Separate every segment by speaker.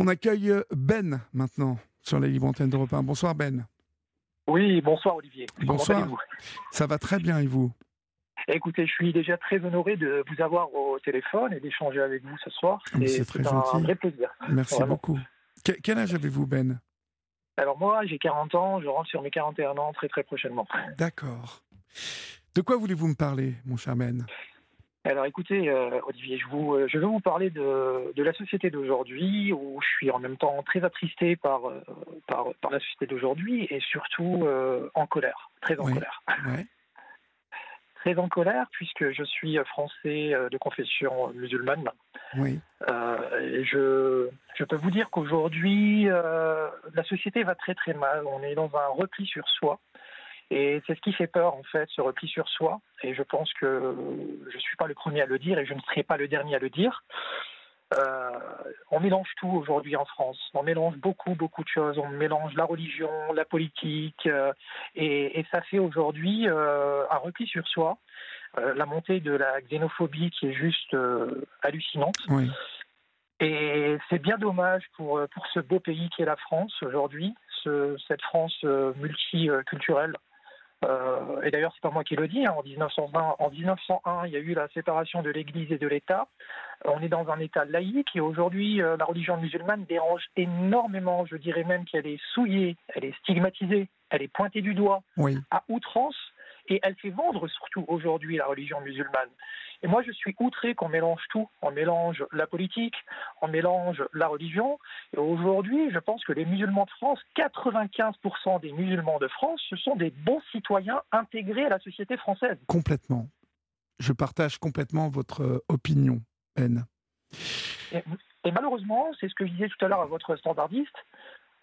Speaker 1: On accueille Ben maintenant sur la libre antenne d'Europe 1. Bonsoir Ben.
Speaker 2: Oui, bonsoir Olivier.
Speaker 1: Bonsoir. Ça va très bien et vous?
Speaker 2: Écoutez, je suis déjà très honoré de vous avoir au téléphone et d'échanger avec vous ce soir.
Speaker 1: Ah, c'est très gentil.
Speaker 2: un vrai plaisir.
Speaker 1: Merci beaucoup. quel âge avez-vous Ben?
Speaker 2: Alors moi, j'ai 40 ans, je rentre sur mes 41 ans très très prochainement.
Speaker 1: D'accord. De quoi voulez-vous me parler, mon cher Ben?
Speaker 2: Alors écoutez, euh, Olivier, je, vous, euh, je veux vous parler de, de la société d'aujourd'hui, où je suis en même temps très attristé par, euh, par, par, la société d'aujourd'hui et surtout en colère, très en colère. Très en colère, puisque je suis français de confession musulmane.
Speaker 1: Oui.
Speaker 2: et je, je peux vous dire qu'aujourd'hui, la société va très très mal. On est dans un repli sur soi. Et c'est ce qui fait peur, en fait, ce repli sur soi. Et je pense que je ne suis pas le premier à le dire et je ne serai pas le dernier à le dire. Euh, on mélange tout aujourd'hui en France. On mélange beaucoup, beaucoup de choses. On mélange la religion, la politique, euh, et, et, ça fait aujourd'hui euh, un repli sur soi. La montée de la xénophobie qui est juste hallucinante.
Speaker 1: Oui.
Speaker 2: Et c'est bien dommage pour, pour ce beau pays qui est la France aujourd'hui, ce, cette France multiculturelle euh, et d'ailleurs, c'est pas moi qui le dis. Hein. En 1920, en 1901, il y a eu la séparation de l'Église et de l'État. On est dans un État laïque et aujourd'hui, euh, la religion musulmane dérange énormément. Je dirais même qu'elle est souillée, elle est stigmatisée, elle est pointée du doigt à outrance et elle fait vendre surtout aujourd'hui la religion musulmane. Et moi, je suis outré qu'on mélange tout. On mélange la politique, on mélange la religion. Et aujourd'hui, je pense que les musulmans de France, 95% des musulmans de France, ce sont des bons citoyens intégrés à la société française.
Speaker 1: Complètement. Je partage complètement votre euh, opinion.
Speaker 2: Et, et malheureusement, c'est ce que je disais tout à l'heure à votre standardiste.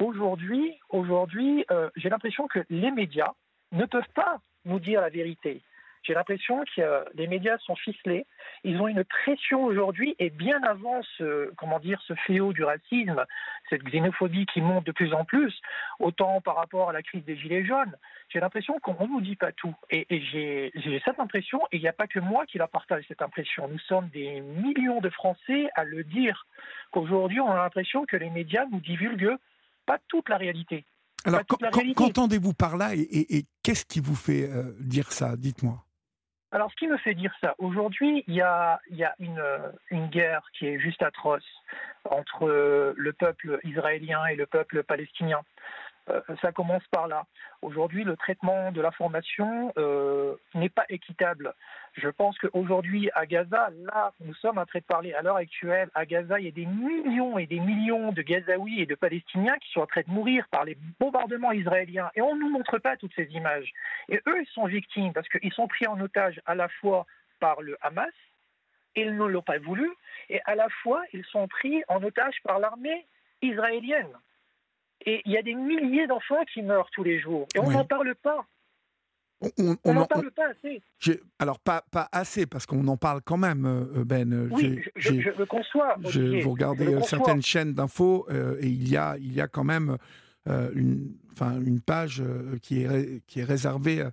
Speaker 2: Aujourd'hui, aujourd'hui, euh, j'ai l'impression que les médias ne peuvent pas nous dire la vérité. J'ai l'impression que les médias sont ficelés. Ils ont une pression aujourd'hui et bien avant ce, comment dire, ce fléau du racisme, cette xénophobie qui monte de plus en plus, autant par rapport à la crise des Gilets jaunes, j'ai l'impression qu'on ne nous dit pas tout. Et, et j'ai cette impression, et il n'y a pas que moi qui la partage, cette impression. Nous sommes des millions de Français à le dire, qu'aujourd'hui on a l'impression que les médias nous divulguent pas toute la réalité.
Speaker 1: Alors, qu'entendez-vous par là et, et, et qu'est-ce qui vous fait euh, dire ça? Dites-moi.
Speaker 2: Alors, ce qui me fait dire ça, aujourd'hui, il y a, y a une, une, guerre qui est juste atroce entre le peuple israélien et le peuple palestinien. Euh, ça commence par là. Aujourd'hui, le traitement de l'information euh, n'est pas équitable. Je pense qu'aujourd'hui, à Gaza, là, nous sommes en train de parler à l'heure actuelle, à Gaza, il y a des millions et des millions de Gazaouis et de Palestiniens qui sont en train de mourir par les bombardements israéliens. Et on ne nous montre pas toutes ces images. Et eux, ils sont victimes parce qu'ils sont pris en otage à la fois par le Hamas, ils ne l'ont pas voulu, et à la fois, ils sont pris en otage par l'armée israélienne. Et il y a des milliers d'enfants qui meurent tous les jours. Et on n'en parle pas. On n'en parle pas assez.
Speaker 1: Alors, pas, pas assez, parce qu'on en parle quand même, euh, Ben.
Speaker 2: Oui, je, le conçois.
Speaker 1: Je, vous regardez certaines chaînes d'infos euh, et il y, a, il y a quand même euh, une, page qui, est, qui est réservée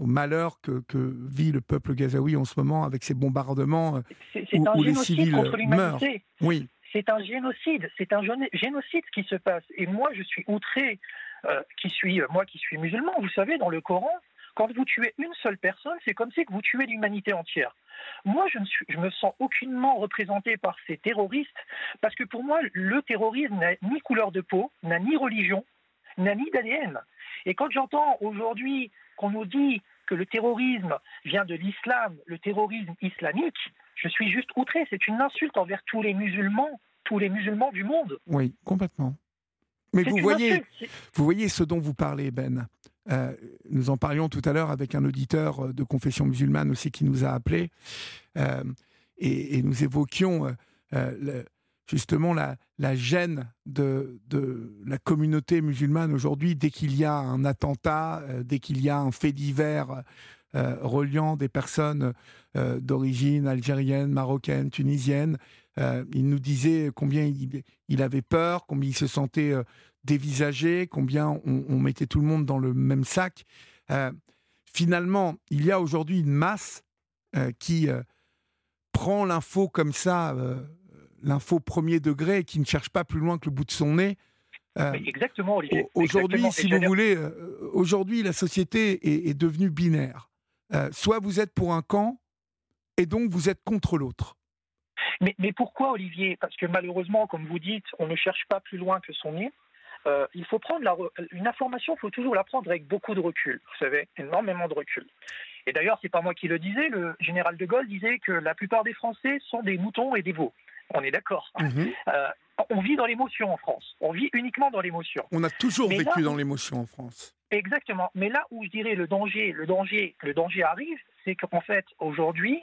Speaker 1: au malheur que, que, vit le peuple gazaoui en ce moment avec ces bombardements où, où les civils meurent. Oui
Speaker 2: c'est un génocide, c'est un génocide qui se passe. Et moi, je suis outré, euh, qui suis, euh, moi qui suis musulman, vous savez, dans le Coran, quand vous tuez une seule personne, c'est comme si vous tuez l'humanité entière. Moi, je ne je me sens aucunement représenté par ces terroristes, parce que pour moi, le terrorisme n'a ni couleur de peau, n'a ni religion, n'a ni d'ADN. Et quand j'entends aujourd'hui qu'on nous dit que le terrorisme vient de l'islam, le terrorisme islamique, je suis juste outré. C'est une insulte envers tous les musulmans, tous les musulmans du monde.
Speaker 1: Oui, complètement. Mais vous voyez, vous voyez ce dont vous parlez, Ben. Euh, nous en parlions tout à l'heure avec un auditeur de confession musulmane aussi qui nous a appelé, euh, et, nous évoquions euh, justement la, la gêne de, de, la communauté musulmane aujourd'hui dès qu'il y a un attentat, dès qu'il y a un fait divers euh, reliant des personnes euh, d'origine algérienne, marocaine, tunisienne. Euh, il nous disait combien il, avait peur, combien il se sentait dévisagé, combien on, mettait tout le monde dans le même sac. finalement, il y a aujourd'hui une masse qui prend l'info comme ça l'info premier degré et qui ne cherche pas plus loin que le bout de son nez.
Speaker 2: exactement, Olivier.
Speaker 1: Aujourd'hui, si vous voulez, aujourd'hui, la société est, devenue binaire. Soit vous êtes pour un camp, et donc vous êtes contre l'autre.
Speaker 2: Mais, pourquoi, Olivier? Parce que malheureusement, comme vous dites, on ne cherche pas plus loin que son nez. Euh, il faut prendre une information, il faut toujours la prendre avec beaucoup de recul. Vous savez, énormément de recul. Et d'ailleurs, c'est pas moi qui le disais. Le général de Gaulle disait que la plupart des Français sont des moutons et des veaux. On est d'accord. Mhm. Euh, on vit dans l'émotion en France. On vit uniquement dans l'émotion.
Speaker 1: On a toujours vécu dans l'émotion en France.
Speaker 2: Exactement. Mais là où je dirais le danger, le danger, le danger arrive, c'est qu'en fait aujourd'hui,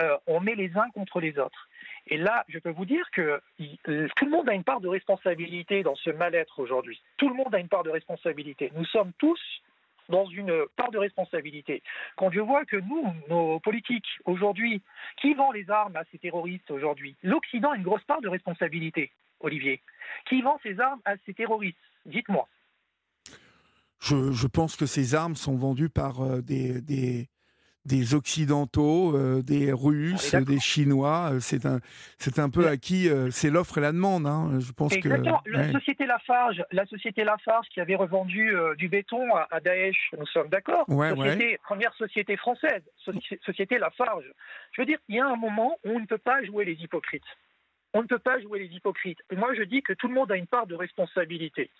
Speaker 2: euh, on met les uns contre les autres. Et là, je peux vous dire que euh, tout le monde a une part de responsabilité dans ce mal-être aujourd'hui. Tout le monde a une part de responsabilité. Nous sommes tous dans une part de responsabilité. Quand je vois que nous, nos politiques, aujourd'hui, qui vend les armes à ces terroristes aujourd'hui? L'Occident a une grosse part de responsabilité, Olivier. Qui vend ces armes à ces terroristes? Dites-moi.
Speaker 1: Je, pense que ces armes sont vendues par euh, des, des Occidentaux, euh, des Russes, des Chinois. Euh, c'est un, c'est un peu à qui euh, c'est l'offre et la demande. Hein. Je pense
Speaker 2: Exactement. que la société Lafarge, la société Lafarge qui avait revendu du béton à, Daesh, nous sommes d'accord. Première société française, société Lafarge. Je veux dire, il y a un moment où on ne peut pas jouer les hypocrites on ne peut pas jouer les hypocrites. Et moi, je dis que tout le monde a une part de responsabilité.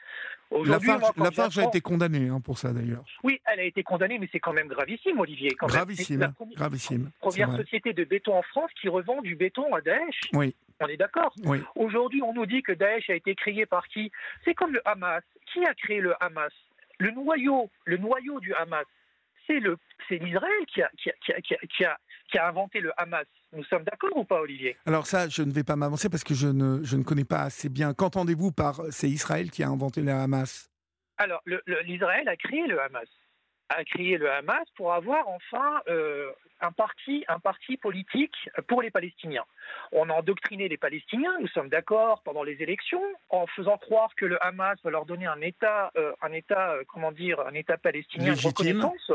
Speaker 1: Lafarge, a été condamnée hein, pour ça, d'ailleurs.
Speaker 2: Oui, elle a été condamnée, mais c'est quand même gravissime, Olivier.
Speaker 1: gravissime,
Speaker 2: la
Speaker 1: première, gravissime.
Speaker 2: Première société de béton en France qui revend du béton à Daesh.
Speaker 1: Oui.
Speaker 2: On est d'accord
Speaker 1: oui.
Speaker 2: Aujourd'hui, on nous dit que Daesh a été créé par qui? C'est comme le Hamas. Qui a créé le Hamas? Le noyau, le noyau du Hamas, c'est l'Israël qui a, qui, qui a qui a inventé le Hamas. Nous sommes d'accord ou pas, Olivier?
Speaker 1: Alors ça, je ne vais pas m'avancer parce que je ne, je ne connais pas assez bien. Qu'entendez-vous par c'est Israël qui a inventé le Hamas
Speaker 2: Alors, l'Israël a créé le Hamas a créé le Hamas pour avoir enfin euh, un parti, un parti politique pour les Palestiniens. On a endoctriné les Palestiniens, nous sommes d'accord pendant les élections, en faisant croire que le Hamas va leur donner un État, euh, un État, euh, comment dire, un État palestinien
Speaker 1: de reconnaissance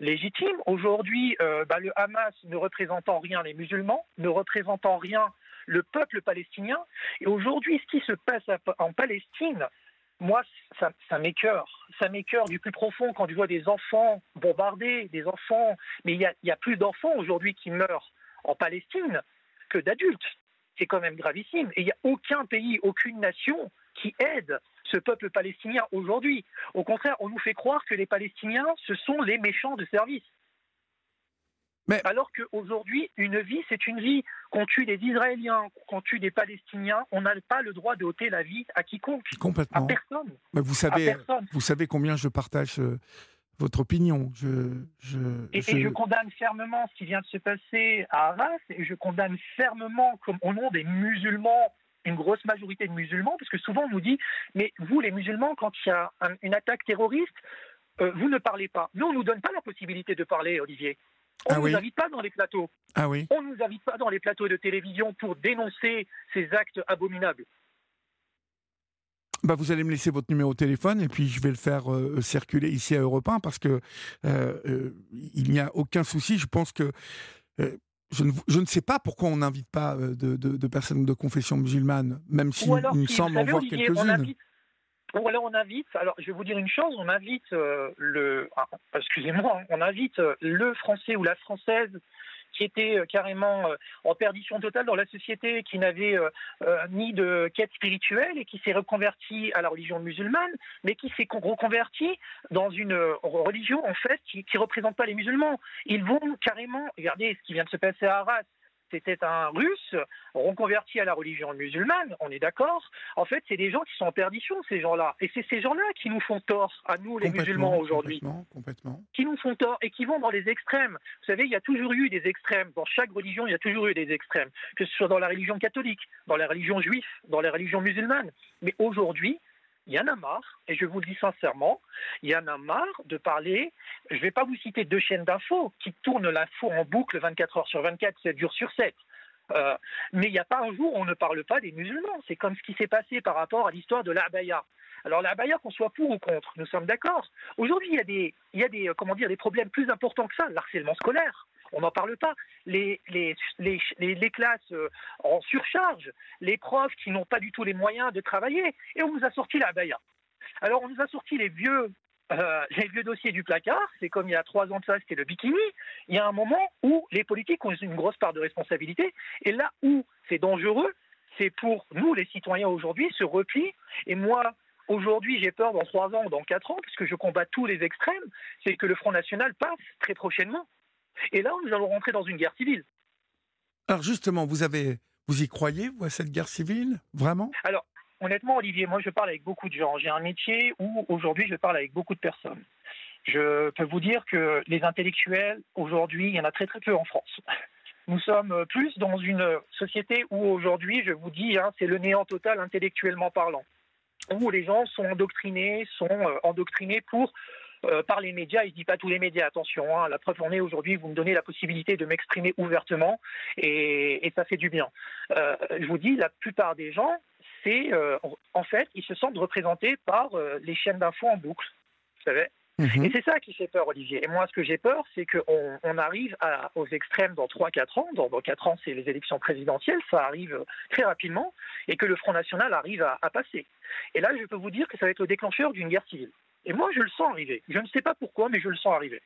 Speaker 2: légitime. Aujourd'hui, euh, bah, le Hamas ne représentant rien les musulmans, ne représentant rien le peuple palestinien. Et aujourd'hui, ce qui se passe en Palestine, moi, ça, ça m'écœure. Ça m'écœure du plus profond quand je vois des enfants bombardés, des enfants. Mais il y y a plus d'enfants aujourd'hui qui meurent en Palestine que d'adultes. C'est quand même gravissime. Et il n'y a aucun pays, aucune nation qui aide ce peuple palestinien aujourd'hui. Au contraire, on nous fait croire que les Palestiniens, ce sont les méchants de service. Mais... Alors qu'aujourd'hui, une vie, c'est une vie. Qu'on tue des Israéliens, qu'on tue des Palestiniens, on n'a pas le droit de ôter la vie à quiconque.
Speaker 1: Complètement.
Speaker 2: À personne.
Speaker 1: Mais vous savez, vous savez combien je partage euh, votre opinion. Je,
Speaker 2: je, et, je... condamne fermement ce qui vient de se passer à Arras, et je condamne fermement, comme au nom des musulmans une grosse majorité de musulmans, parce que souvent on nous dit, mais vous les musulmans, quand il y a une attaque terroriste, euh, vous ne parlez pas. Nous, on ne nous donne pas la possibilité de parler, Olivier. On ne ah nous invite pas dans les plateaux.
Speaker 1: Ah oui.
Speaker 2: On ne nous invite pas dans les plateaux de télévision pour dénoncer ces actes abominables.
Speaker 1: Bah, vous allez me laisser votre numéro de téléphone et puis je vais le faire euh, circuler ici à Europe 1 parce que euh, il n'y a aucun souci. Je pense que je ne, sais pas pourquoi on n'invite pas euh, de, personnes de confession musulmane, même s'il me semble en voir quelques-unes.
Speaker 2: Ou alors on invite, alors je vais vous dire une chose, on invite euh, le, ah, excusez-moi, on invite euh, le français ou la française qui était euh, carrément euh, en perdition totale dans la société, qui n'avait euh, ni de quête spirituelle et qui s'est reconverti à la religion musulmane, mais qui s'est reconverti dans une religion en fait qui ne représente pas les musulmans. Ils vont carrément, regardez ce qui vient de se passer à Arras, c'était un russe reconverti à la religion musulmane, on est d'accord. En fait, c'est des gens qui sont en perdition, ces gens-là. Et c'est ces gens-là qui nous font tort, à nous, les musulmans, aujourd'hui.
Speaker 1: Complètement,
Speaker 2: Qui nous font tort et qui vont dans les extrêmes. Vous savez, il y a toujours eu des extrêmes. Dans chaque religion, il y a toujours eu des extrêmes. Que ce soit dans la religion catholique, dans la religion juive, dans la religion musulmane. Mais aujourd'hui, il y en a marre, et je vous le dis sincèrement, il y en a marre de parler. Je ne vais pas vous citer deux chaînes d'infos qui tournent l'info en boucle 24 heures sur 24, 7 jours sur 7. Euh, mais il n'y a pas un jour où on ne parle pas des musulmans. C'est comme ce qui s'est passé par rapport à l'histoire de l'abaya. Alors l'abaya, qu'on soit pour ou contre, nous sommes d'accord. Aujourd'hui, il y a des, y a des, comment dire, des problèmes plus importants que ça, le harcèlement scolaire. On n'en parle pas. Les, les, les, les, classes en surcharge, les profs qui n'ont pas du tout les moyens de travailler, et on nous a sorti la baya. Alors on nous a sorti les vieux euh, les vieux dossiers du placard, c'est comme il y a trois ans de ça, c'était le bikini. Il y a un moment où les politiques ont une grosse part de responsabilité, et là où c'est dangereux, c'est pour nous, les citoyens aujourd'hui, ce repli. Et moi, aujourd'hui, j'ai peur dans trois ans, dans quatre ans, puisque je combats tous les extrêmes, c'est que le Front National passe très prochainement. Et là, nous allons rentrer dans une guerre civile.
Speaker 1: Alors justement, vous avez, vous y croyez, vous, à cette guerre civile, vraiment?
Speaker 2: Alors, honnêtement, Olivier, moi, je parle avec beaucoup de gens. J'ai un métier où aujourd'hui, je parle avec beaucoup de personnes. Je peux vous dire que les intellectuels, aujourd'hui, il y en a très très peu en France. Nous sommes plus dans une société où aujourd'hui, je vous dis, hein, c'est le néant total intellectuellement parlant, où les gens sont endoctrinés, sont euh, endoctrinés pour euh, par les médias, et je dis pas tous les médias, attention, hein, la preuve en est aujourd'hui, vous me donnez la possibilité de m'exprimer ouvertement et, ça fait du bien. Euh, je vous dis, la plupart des gens c'est euh, en fait, ils se sentent représentés par les chaînes d'infos en boucle. Vous savez mhm. Et c'est ça qui fait peur, Olivier. Et moi, ce que j'ai peur, c'est qu'on on arrive aux extrêmes dans 3-4 ans. Dans, 4 ans, c'est les élections présidentielles. Ça arrive très rapidement. Et que le Front National arrive à, passer. Et là, je peux vous dire que ça va être le déclencheur d'une guerre civile. Et moi, je le sens arriver. Je ne sais pas pourquoi, mais je le sens arriver.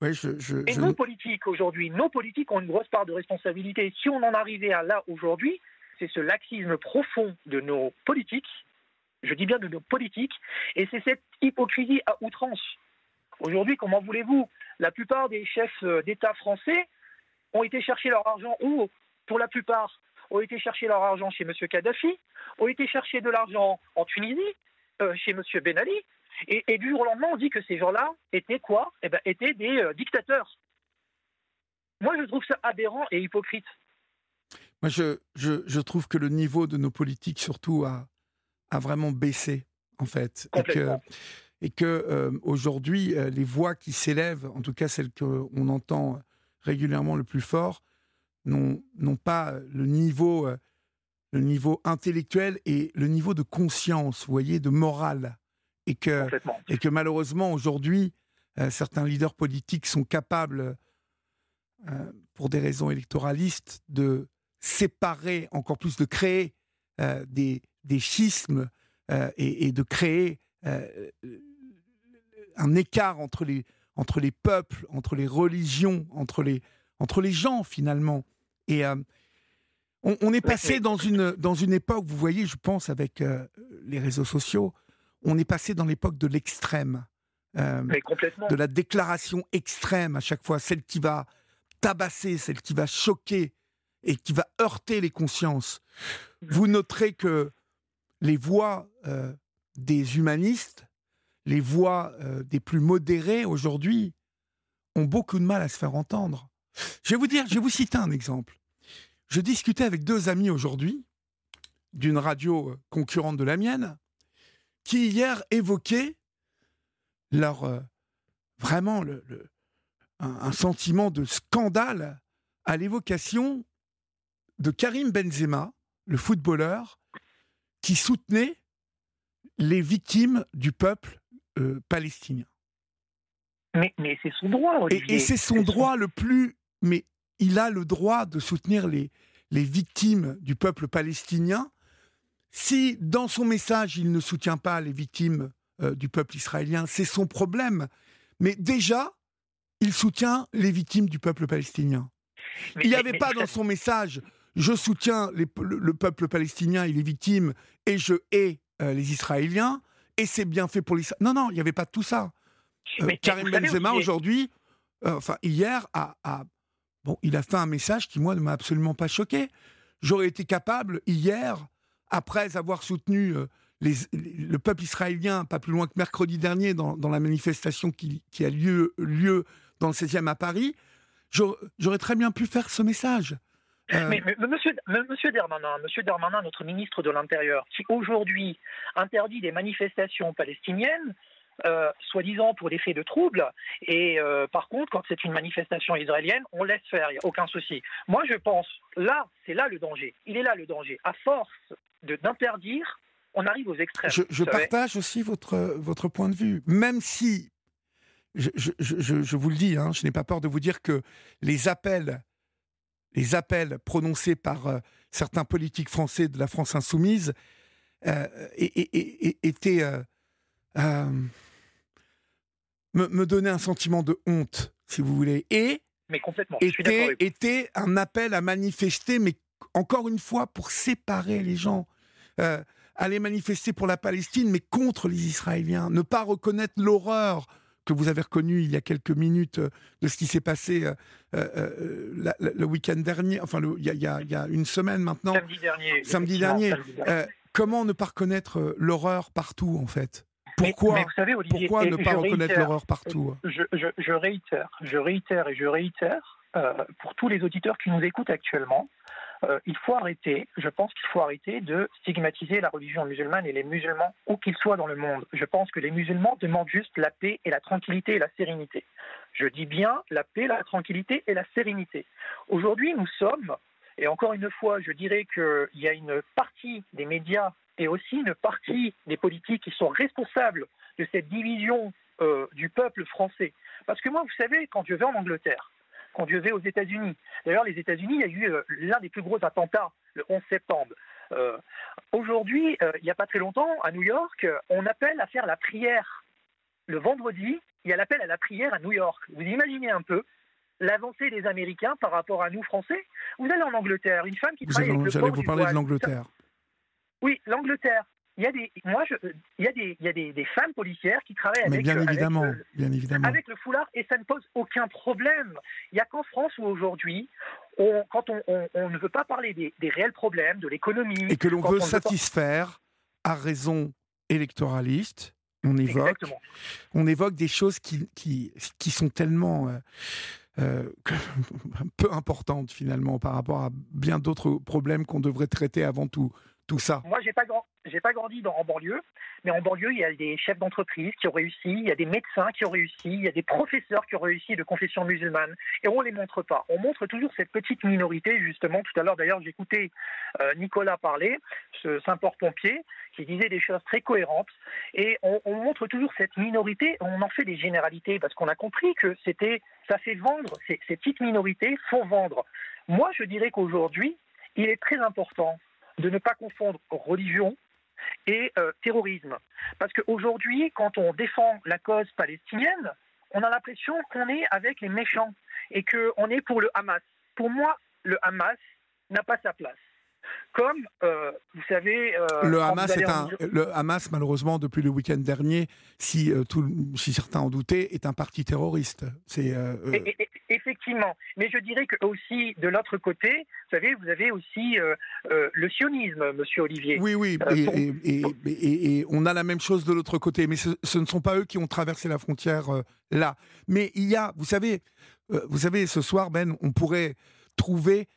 Speaker 1: je,
Speaker 2: et nos politiques aujourd'hui, nos politiques ont une grosse part de responsabilité. Si on en arrivait à là aujourd'hui, c'est ce laxisme profond de nos politiques, je dis bien de nos politiques, et c'est cette hypocrisie à outrance. Aujourd'hui, comment voulez-vous La plupart des chefs euh, d'État français ont été chercher leur argent où Pour la plupart, ont été chercher leur argent chez M. Kadhafi, ont été chercher de l'argent en Tunisie, euh, chez M. Ben Ali, et, du jour au lendemain, on dit que ces gens-là étaient quoi? Eh bien, étaient des euh, dictateurs. Moi, je trouve ça aberrant et hypocrite.
Speaker 1: Moi, je, je, trouve que le niveau de nos politiques, surtout, a, a vraiment baissé, en fait. Et que, et que euh, aujourd'hui, les voix qui s'élèvent, en tout cas celles qu'on entend régulièrement le plus fort, n'ont pas le niveau, le niveau intellectuel et le niveau de conscience, vous voyez, de morale. Et que, et que malheureusement, aujourd'hui, certains leaders politiques sont capables, pour des raisons électoralistes, de séparer encore plus, de créer euh, des, des, schismes euh, et, de créer euh, un écart entre les, entre les peuples, entre les religions, entre les, entre les gens finalement. Et on, est passé dans une, dans une époque, vous voyez, je pense, avec les réseaux sociaux, on est passé dans l'époque de l'extrême. de la déclaration extrême à chaque fois, celle qui va tabasser, celle qui va choquer, et qui va heurter les consciences. Vous noterez que les voix euh, des humanistes, les voix euh, des plus modérés aujourd'hui, ont beaucoup de mal à se faire entendre. Je vais vous dire, je vais vous citer un exemple. Je discutais avec deux amis aujourd'hui d'une radio euh, concurrente de la mienne, qui hier évoquaient leur vraiment le, un, sentiment de scandale à l'évocation de Karim Benzema, le footballeur, qui soutenait les victimes du peuple euh, palestinien.
Speaker 2: Mais, c'est son droit,
Speaker 1: Et, c'est son droit le plus... Mais il a le droit de soutenir les, les victimes du peuple palestinien. Si dans son message, il ne soutient pas les victimes euh, du peuple israélien, c'est son problème. Mais déjà, il soutient les victimes du peuple palestinien. il n'y avait pas dans son message je soutiens le, peuple palestinien et les victimes et je hais euh, les Israéliens et c'est bien fait pour l'Israël. Non, non, il n'y avait pas tout ça. Euh, Karim Benzema aujourd'hui, enfin hier, a, bon, il a fait un message qui moi ne m'a absolument pas choqué. J'aurais été capable hier, après avoir soutenu le peuple israélien, pas plus loin que mercredi dernier dans, la manifestation qui, a lieu, dans le 16e à Paris, j'aurais très bien pu faire ce message.
Speaker 2: Euh. Mais, monsieur, monsieur Darmanin, monsieur Darmanin, notre ministre de l'Intérieur, qui aujourd'hui interdit des manifestations palestiniennes, euh, soi-disant pour des faits de troubles. Et euh, par contre, quand c'est une manifestation israélienne, on laisse faire, il n'y a aucun souci. Moi, je pense, là, c'est là le danger. Il est là le danger. À force d'interdire, on arrive aux extrêmes.
Speaker 1: Je, je partage aussi votre, votre point de vue. Même si je, vous le dis, hein, je n'ai pas peur de vous dire que les appels, les appels prononcés par euh, certains politiques français de la France insoumise euh, étaient euh, me, me donnaient un sentiment de honte, si vous voulez, et
Speaker 2: mais complètement.
Speaker 1: Était, était un appel à manifester, mais encore une fois pour séparer les gens. aller manifester pour la Palestine, mais contre les Israéliens, ne pas reconnaître l'horreur que vous avez reconnu il y a quelques minutes euh, de ce qui s'est passé euh, euh, le week-end dernier, enfin il, y a, une semaine maintenant.
Speaker 2: Samedi dernier.
Speaker 1: Samedi dernier. comment ne pas reconnaître l'horreur partout en fait? Pourquoi, vous savez, Olivier, pourquoi ne pas reconnaître l'horreur partout
Speaker 2: je, je, réitère, je réitère et je réitère pour tous les auditeurs qui nous écoutent actuellement euh, il faut arrêter, je pense qu'il faut arrêter de stigmatiser la religion musulmane et les musulmans où qu'ils soient dans le monde. Je pense que les musulmans demandent juste la paix et la tranquillité et la sérénité. Je dis bien la paix, la tranquillité et la sérénité. Aujourd'hui, nous sommes, et encore une fois, je dirais qu'il y a une partie des médias et aussi une partie des politiques qui sont responsables de cette division euh, du peuple français. Parce que moi, vous savez, quand je vais en Angleterre, quand Dieu vais aux États-Unis. D'ailleurs, les États-Unis, il y a eu euh, l'un des plus gros attentats le 11 septembre. Euh, aujourd'hui, il n'y a pas très longtemps, à New York, on appelle à faire la prière. Le vendredi, il y a l'appel à la prière à New York. Vous imaginez un peu l'avancée des Américains par rapport à nous, Français Vous allez en Angleterre, une femme qui
Speaker 1: vous travaille avec le J'allais vous parler de l'Angleterre.
Speaker 2: Oui, l'Angleterre il y a des, moi, je, il y a des, il y a des, des femmes policières qui travaillent avec,
Speaker 1: bien évidemment, avec, le, bien évidemment.
Speaker 2: avec le foulard et ça ne pose aucun problème. Il n'y a qu'en France où aujourd'hui, on, quand on, on, on, ne veut pas parler des, des réels problèmes, de l'économie,
Speaker 1: et que l'on veut satisfaire à raison électoraliste, on évoque, on évoque des choses qui, qui, qui sont tellement euh, euh, peu importantes finalement par rapport à bien d'autres problèmes qu'on devrait traiter avant tout
Speaker 2: Moi, j'ai pas pas grandi dans, en banlieue, mais en banlieue, il y a des chefs d'entreprise qui ont réussi, il y a des médecins qui ont réussi, il y a des professeurs qui ont réussi de confession musulmane, et on les montre pas. On montre toujours cette petite minorité, justement. Tout à l'heure, d'ailleurs, j'écoutais euh, Nicolas parler, ce Saint-Port-Pompier, qui disait des choses très cohérentes, et on, on, montre toujours cette minorité, on en fait des généralités, parce qu'on a compris que c'était, ça fait vendre, ces petites minorités font vendre. Moi, je dirais qu'aujourd'hui, il est très important de ne pas confondre religion et euh, terrorisme. Parce qu'aujourd'hui, quand on défend la cause palestinienne, on a l'impression qu'on est avec les méchants et qu'on est pour le Hamas. Pour moi, le Hamas n'a pas sa place. Comme, euh, vous savez... Euh,
Speaker 1: le, Hamas est un, le Hamas, malheureusement, depuis le week-end dernier, si, euh, tout, si certains en doutaient, est un parti terroriste. C'est,
Speaker 2: effectivement. Mais je dirais que aussi, de l'autre côté, vous savez, vous avez aussi le sionisme, monsieur Olivier.
Speaker 1: Oui, oui, et, et, et, on a la même chose de l'autre côté. Mais ce, ce, ne sont pas eux qui ont traversé la frontière là. Mais il y a, vous savez, vous savez, ce soir, Ben, on pourrait trouver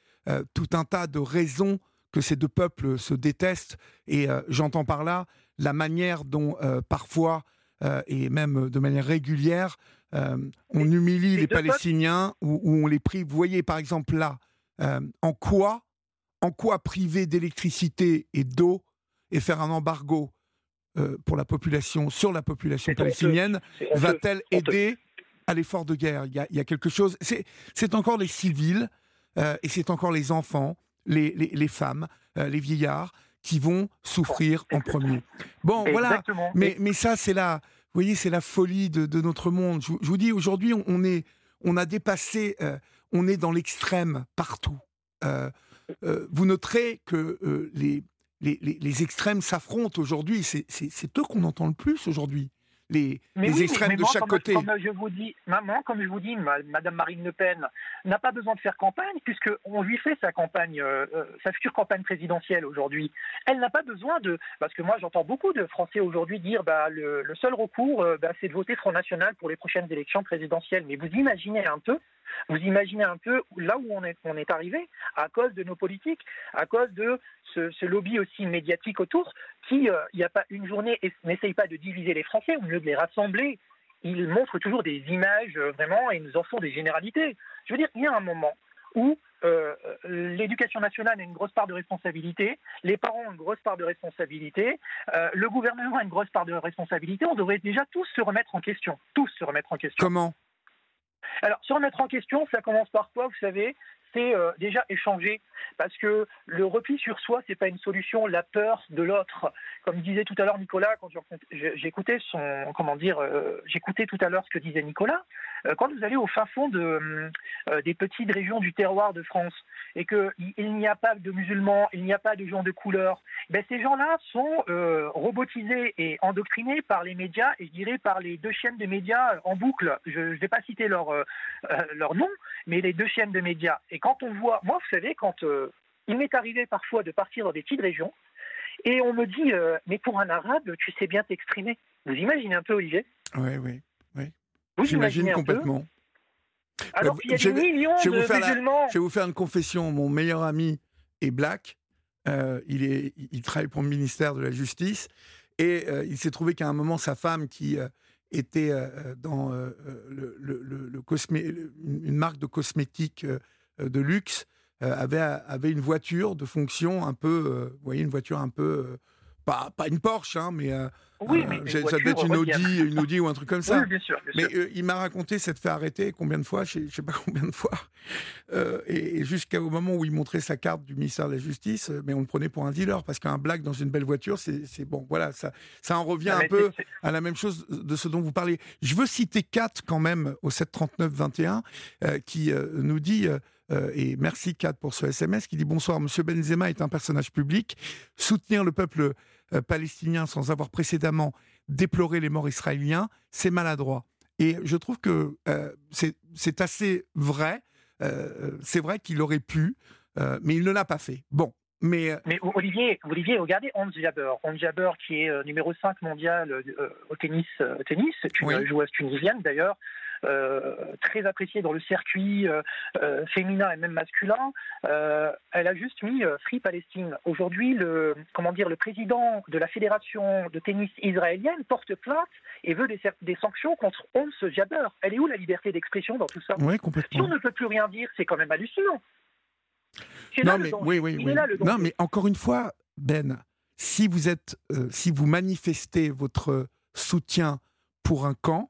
Speaker 1: tout un tas de raisons que ces deux peuples se détestent. Et euh, j'entends par là la manière dont euh, parfois, euh, et même de manière régulière, on humilie les, Palestiniens ou, on les prive. Vous voyez par exemple là, en quoi, en quoi priver d'électricité et d'eau et faire un embargo pour la population, sur la population palestinienne, va-t-elle aider à l'effort de guerre? Il y, a, il y, a, quelque chose. C'est encore les civils et c'est encore les enfants les, femmes, euh, les vieillards qui vont souffrir en premier. Bon, voilà. Mais, mais ça, c'est la, vous voyez, c'est la folie de, notre monde. Je, vous dis, aujourd'hui, on, est, on a dépassé, euh, on est dans l'extrême partout. Euh, vous noterez que les, les, les, extrêmes s'affrontent aujourd'hui. C'est eux qu'on entend le plus aujourd'hui les, extrêmes de chaque côté.
Speaker 2: Comme je vous dis, maman, comme je vous dis, Madame Marine Le Pen n'a pas besoin de faire campagne puisque on lui fait sa campagne, euh, euh, sa future campagne présidentielle aujourd'hui. Elle n'a pas besoin de, parce que moi j'entends beaucoup de Français aujourd'hui dire, bah le, seul recours, euh, bah, c'est de voter Front National pour les prochaines élections présidentielles. Mais vous imaginez un peu vous imaginez un peu là où on est, arrivé à cause de nos politiques, à cause de ce, lobby aussi médiatique autour qui, euh, il n'y a pas une journée, n'essaye pas de diviser les Français, au lieu de les rassembler. Ils montrent toujours des images euh, vraiment et nous en font des généralités. Je veux dire, il y a un moment où euh, l'éducation nationale a une grosse part de responsabilité, les parents ont une grosse part de responsabilité, le gouvernement a une grosse part de responsabilité. On devrait déjà tous se remettre en question. Tous se remettre en question.
Speaker 1: Comment?
Speaker 2: Alors, se remettre en question, ça commence par quoi Vous savez, euh, déjà échanger, parce que le repli sur soi, c'est pas une solution. La peur de l'autre, comme disait tout à l'heure Nicolas, quand j'écoutais son, comment dire, euh, j'écoutais tout à l'heure ce que disait Nicolas. Euh, quand vous allez au fin fond de, des petites régions du terroir de France et qu'il n'y a pas de musulmans, il n'y a pas de gens de couleur, ben ces gens-là sont robotisés et endoctrinés par les médias et je dirais par les deux chaînes de médias en boucle. Je ne vais pas citer leur, leur nom, mais les deux chaînes de médias. Et quand on voit, moi, vous savez, quand euh, il m'est arrivé parfois de partir dans des petites régions, et on me dit, euh, mais pour un arabe, tu sais bien t'exprimer. Vous imaginez un peu, Olivier?
Speaker 1: Oui, oui, oui. J'imagine complètement.
Speaker 2: Alors qu'il y a des millions de musulmans.
Speaker 1: je vais vous faire une confession. Mon meilleur ami est black. Euh, il, est, il travaille pour le ministère de la Justice. Et il s'est trouvé qu'à un moment, sa femme, qui était dans le, le, une marque de cosmétiques de luxe euh, avait, avait une voiture de fonction un peu, euh, vous voyez, une voiture un peu, pas, pas une Porsche, hein, mais
Speaker 2: oui, mais
Speaker 1: ça devait être une Audi, une Audi ou un truc comme ça.
Speaker 2: Oui, bien sûr.
Speaker 1: mais il m'a raconté s'être fait arrêter combien de fois, je ne sais pas combien de fois, et, jusqu'au moment où il montrait sa carte du ministère de la Justice, mais on le prenait pour un dealer parce qu'un black dans une belle voiture, c'est bon, voilà, ça, ça en revient un peu à la même chose de ce dont vous parlez. Je veux citer Kat quand même au 739 21 qui nous dit euh, et merci Kat pour ce SMS qui dit bonsoir, Monsieur Benzema est un personnage public. Soutenir le peuple euh, palestinien sans avoir précédemment déploré les morts israéliens, c'est maladroit. Et je trouve que euh, c'est assez vrai. c'est vrai qu'il aurait pu, mais il ne l'a pas fait. Bon, mais,
Speaker 2: mais, Olivier, Olivier, regardez Hans Jaber. Hans Jaber, qui est numéro 5 mondial au tennis, tennis une joueuse tunisienne d'ailleurs, très appréciée dans le circuit euh, euh, féminin et même masculin, elle a juste mis Free Palestine. Aujourd'hui, le, comment dire, le président de la fédération de tennis israélienne porte plainte et veut des, des sanctions contre Ons Jabber. Elle est où la liberté d'expression dans tout ça?
Speaker 1: Complètement.
Speaker 2: Si on ne peut plus rien dire, c'est quand même hallucinant.
Speaker 1: Non, mais, oui, oui, oui. non, mais encore une fois, Ben, si vous êtes, si vous manifestez votre soutien pour un camp,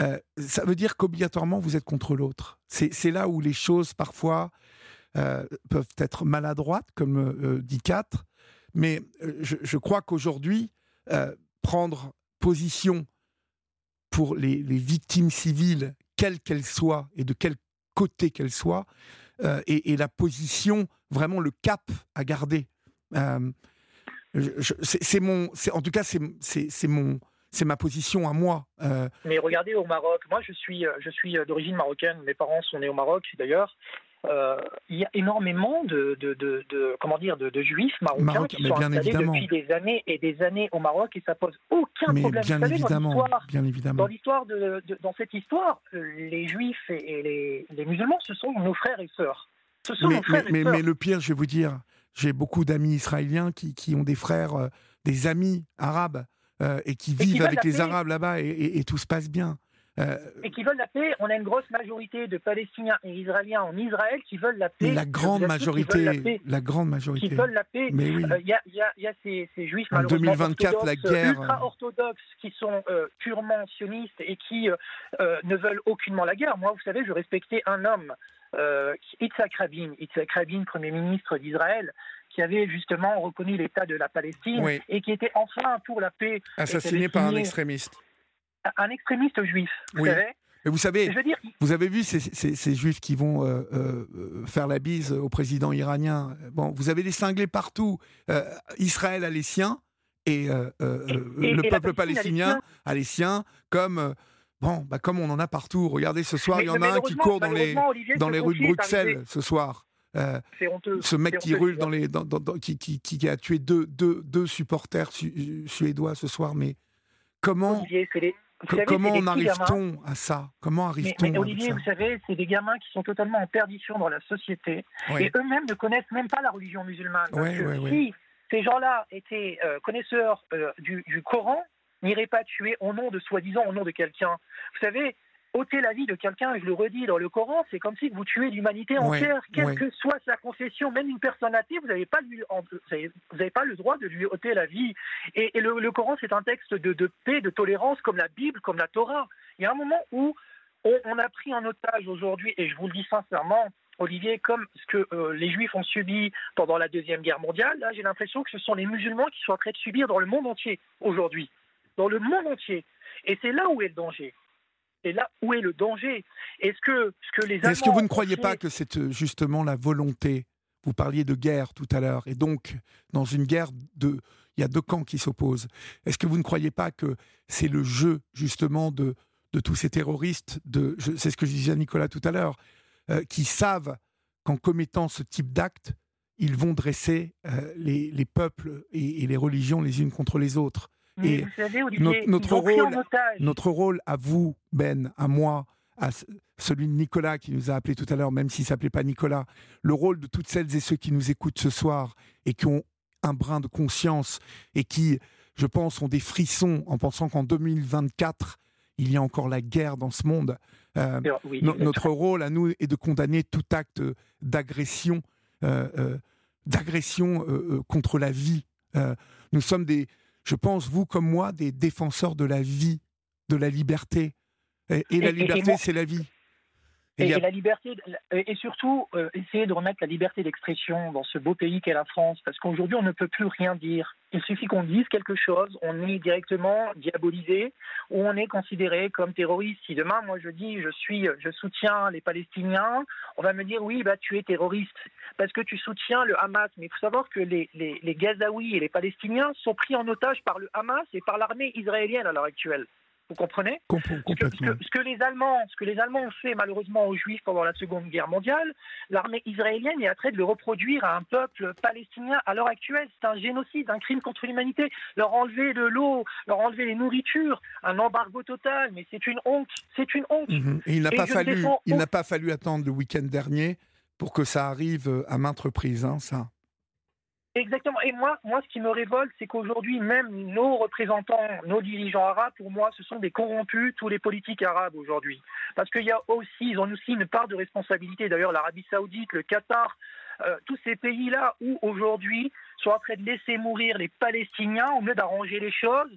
Speaker 1: euh, ça veut dire qu'obligatoirement vous êtes contre l'autre. C'est là où les choses parfois euh, peuvent être maladroites, comme euh, dit Quatre, mais je, crois qu'aujourd'hui, prendre position pour les, victimes civiles, quelles qu'elles soient et de quel côté qu'elles soient, et, la position, vraiment le cap à garder. c'est mon, en tout cas, c'est mon, c'est ma position à moi.
Speaker 2: Euh. Mais regardez au Maroc, moi je suis, euh, je suis euh, d'origine marocaine, mes parents sont nés au Maroc d'ailleurs. il y a énormément de, de, de, comment dire de, juifs marocains qui sont installés depuis des années et des années au Maroc et ça pose aucun problème.
Speaker 1: Bien évidemment,
Speaker 2: dans
Speaker 1: évidemment.
Speaker 2: Dans l'histoire de, dans cette histoire, les juifs et, les, les, musulmans, ce sont nos frères et sœurs. Ce sont
Speaker 1: mais,
Speaker 2: nos frères
Speaker 1: mais,
Speaker 2: et
Speaker 1: sœurs. mais, le pire, je vais vous dire, j'ai beaucoup d'amis israéliens qui, qui, ont des frères, des amis arabes. Euh, et qui vivent avec les Arabes là-bas et, tout se passe bien.
Speaker 2: Euh, et qui veulent la paix. On a une grosse majorité de Palestiniens et Israéliens en Israël qui veulent la paix.
Speaker 1: la grande majorité, la, grande majorité.
Speaker 2: Qui veulent la paix.
Speaker 1: Mais oui.
Speaker 2: Euh, il y, a, y, a, ces, ces juifs
Speaker 1: en 2024, la guerre.
Speaker 2: ultra orthodoxes qui sont purement sionistes et qui ne veulent aucunement la guerre. Moi, vous savez, je respectais un homme, Yitzhak Rabin, Yitzhak Rabin, premier ministre d'Israël qui avait justement reconnu l'État de la Palestine et qui était enfin pour la paix.
Speaker 1: Assassiné par un extrémiste.
Speaker 2: Un extrémiste juif, vous
Speaker 1: oui.
Speaker 2: savez
Speaker 1: mais vous savez, vous avez vu ces, ces, juifs qui vont euh, euh, faire la bise au président iranien. Bon, vous avez des cinglés partout. Euh, Israël a les siens et, le peuple palestinien a les siens, comme bon, bah, comme on en a partout. Regardez, ce soir, il y en a un qui court dans les dans les rues de Bruxelles ce soir.
Speaker 2: Euh,
Speaker 1: ce mec qui roule dans les, qui, qui, qui, a tué deux, deux, deux supporters suédois ce soir, mais comment, comment en arrive-t-on à ça? Comment arrive-t-on
Speaker 2: mais, Olivier, vous savez, c'est des gamins qui sont totalement en perdition dans la société et eux-mêmes ne connaissent même pas la religion musulmane. si ces gens-là étaient euh, connaisseurs euh, du, du Coran, n'iraient pas tuer au nom de soi-disant, au nom de quelqu'un. Vous savez, ôter la vie de quelqu'un, je le redis dans le Coran, c'est comme si vous tuez l'humanité entière, quelle que soit sa confession, même une personne athée, vous n'avez pas, pas le droit de lui ôter la vie. Et, le, Coran, c'est un texte de, paix, de tolérance, comme la Bible, comme la Torah. Il y a un moment où on, a pris en otage aujourd'hui, et je vous le dis sincèrement, Olivier, comme ce que euh, les Juifs ont subi pendant la Deuxième Guerre mondiale, là, j'ai l'impression que ce sont les musulmans qui sont en train de subir dans le monde entier aujourd'hui. Dans le monde entier. Et c'est là où est le danger. Et là où est le danger? Est-ce que, ce que les
Speaker 1: Est-ce que vous ne croyez pas que c'est euh, justement la volonté? Vous parliez de guerre tout à l'heure, et donc dans une guerre de, il y a deux camps qui s'opposent. Est-ce que vous ne croyez pas que c'est le jeu justement de de tous ces terroristes de, c'est ce que je disais à Nicolas tout à l'heure, euh, qui savent qu'en commettant ce type d'acte, ils vont dresser euh, les, les, peuples et, les religions les unes contre les autres?
Speaker 2: Et notre,
Speaker 1: rôle, notre rôle à vous, Ben, à moi, à celui de Nicolas qui nous a appelé tout à l'heure, même s'il ne s'appelait pas Nicolas, le rôle de toutes celles et ceux qui nous écoutent ce soir et qui ont un brin de conscience et qui, je pense, ont des frissons en pensant qu'en 2024, il y a encore la guerre dans ce monde. Euh, notre rôle à nous est de condamner tout acte d'agression, euh, euh, d'agression contre la vie. nous sommes des, je pense, vous comme moi, des défenseurs de la vie, de la liberté. Et, la liberté, c'est la vie.
Speaker 2: Et, la liberté, et surtout euh, essayer de remettre la liberté d'expression dans ce beau pays qu'est la France, parce qu'aujourd'hui on ne peut plus rien dire. Il suffit qu'on dise quelque chose, on est directement diabolisé ou on est considéré comme terroriste. Si demain moi je dis je suis, je soutiens les Palestiniens, on va me dire oui bah tu es terroriste parce que tu soutiens le Hamas. Mais il faut savoir que les, les, les Gazaouis et les Palestiniens sont pris en otage par le Hamas et par l'armée israélienne à l'heure actuelle. Vous comprenez
Speaker 1: ce
Speaker 2: que, les Allemands, ce que les Allemands ont fait malheureusement aux Juifs pendant la Seconde Guerre mondiale, l'armée israélienne est en train de le reproduire à un peuple palestinien à l'heure actuelle. C'est un génocide, un crime contre l'humanité. Leur enlever de l'eau, leur enlever les nourritures, un embargo total. Mais c'est une honte. C'est une honte.
Speaker 1: Mhm. Et il n'a pas fallu, il n'a pas fallu attendre le week-end dernier pour que ça arrive à maintes reprises, hein, ça.
Speaker 2: Exactement. Et moi, moi, ce qui me révolte, c'est qu'aujourd'hui, même nos représentants, nos dirigeants arabes, pour moi, ce sont des corrompus, tous les politiques arabes aujourd'hui. Parce qu'il y a aussi, ils ont aussi une part de responsabilité. D'ailleurs, l'Arabie Saoudite, le Qatar, euh, tous ces pays-là où aujourd'hui sont en train de laisser mourir les Palestiniens au lieu d'arranger les choses.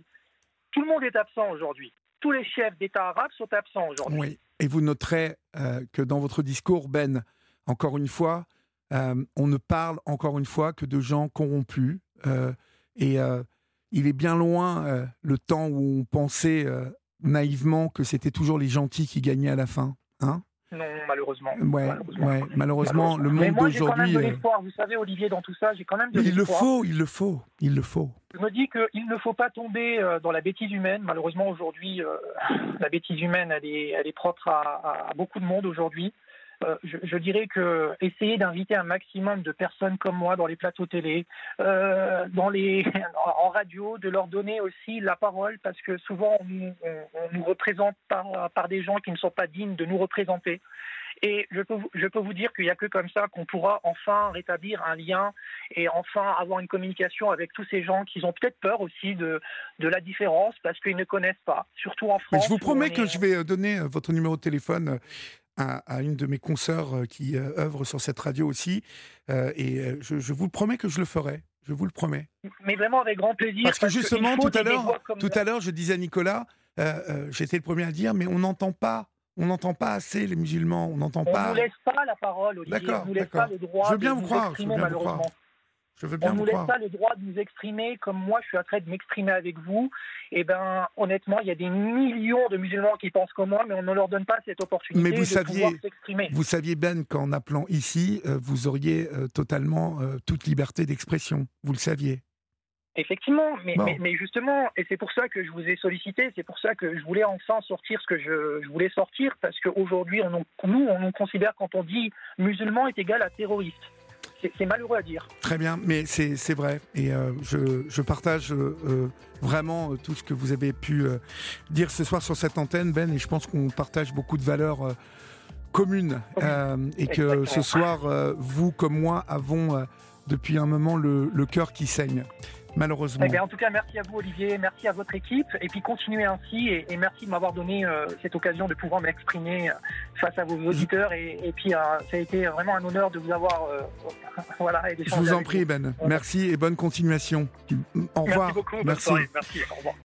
Speaker 2: Tout le monde est absent aujourd'hui. Tous les chefs d'État arabes sont absents aujourd'hui.
Speaker 1: Oui. Et vous noterez euh, que dans votre discours, Ben, encore une fois, euh, on ne parle encore une fois que de gens corrompus. Euh, et euh, il est bien loin le temps où on pensait naïvement que c'était toujours les gentils qui gagnaient à la fin. Hein?
Speaker 2: Non, malheureusement.
Speaker 1: malheureusement. le monde d'aujourd'hui.
Speaker 2: Vous savez, Olivier, dans tout ça, j'ai quand même de
Speaker 1: Il le faut, il le faut, il le faut.
Speaker 2: Je me dis qu'il ne faut pas tomber dans la bêtise humaine. Malheureusement, aujourd'hui, la bêtise humaine, elle est, elle est propre à beaucoup de monde aujourd'hui. Euh, je, dirais que essayer d'inviter un maximum de personnes comme moi dans les plateaux télé, euh, dans les, en radio, de leur donner aussi la parole, parce que souvent on nous, nous représente par, par des gens qui ne sont pas dignes de nous représenter. Et je peux, je peux vous dire qu'il n'y a que comme ça qu'on pourra enfin rétablir un lien et enfin avoir une communication avec tous ces gens qui ont peut-être peur aussi de, de la différence parce qu'ils ne connaissent pas, surtout en France.
Speaker 1: je vous promets que je vais donner votre numéro de téléphone à, une de mes consoeurs euh, qui euh, œuvre sur cette radio aussi. Euh, et je, vous promets que je le ferai. Je vous le promets.
Speaker 2: Mais vraiment avec grand plaisir.
Speaker 1: Parce que justement, tout à l'heure, tout à l'heure, je disais à Nicolas, j'étais le premier à dire, mais on n'entend pas. On n'entend pas assez les musulmans, on n'entend pas.
Speaker 2: On ne nous laisse pas la parole, Olivier. D'accord, on laisse pas le droit je veux bien vous croire, je veux bien Vous croire. Je veux bien on ne nous laisse pas le droit de nous exprimer comme moi je suis en train de m'exprimer avec vous. Et eh ben honnêtement, il y a des millions de musulmans qui pensent comme moi, mais on ne leur donne pas cette opportunité mais vous de saviez, pouvoir s'exprimer.
Speaker 1: Vous saviez Ben qu'en appelant ici, euh, vous auriez euh, totalement euh, toute liberté d'expression. Vous le saviez.
Speaker 2: Effectivement, mais, mais, justement, et c'est pour ça que je vous ai sollicité, c'est pour ça que je voulais enfin sortir ce que je, voulais sortir, parce qu'aujourd'hui, nous, on nous considère quand on dit musulman est égal à terroriste c'est malheureux à dire.
Speaker 1: Très bien, mais c'est vrai. Et euh, je, partage euh, euh, vraiment tout ce que vous avez pu dire ce soir sur cette antenne, Ben, et je pense qu'on partage beaucoup de valeurs communes. et que ce soir, vous comme moi avons depuis un moment le, le cœur qui saigne. Malheureusement.
Speaker 2: Eh en tout cas, merci à vous, Olivier, merci à votre équipe, et puis continuez ainsi, et, merci de m'avoir donné euh, cette occasion de pouvoir m'exprimer euh, face à vos auditeurs, et, puis ça a été vraiment un honneur de vous avoir. voilà,
Speaker 1: Je vous en prie, Ben. Merci et bonne continuation. Au revoir.
Speaker 2: Merci beaucoup. Merci. merci. Au revoir.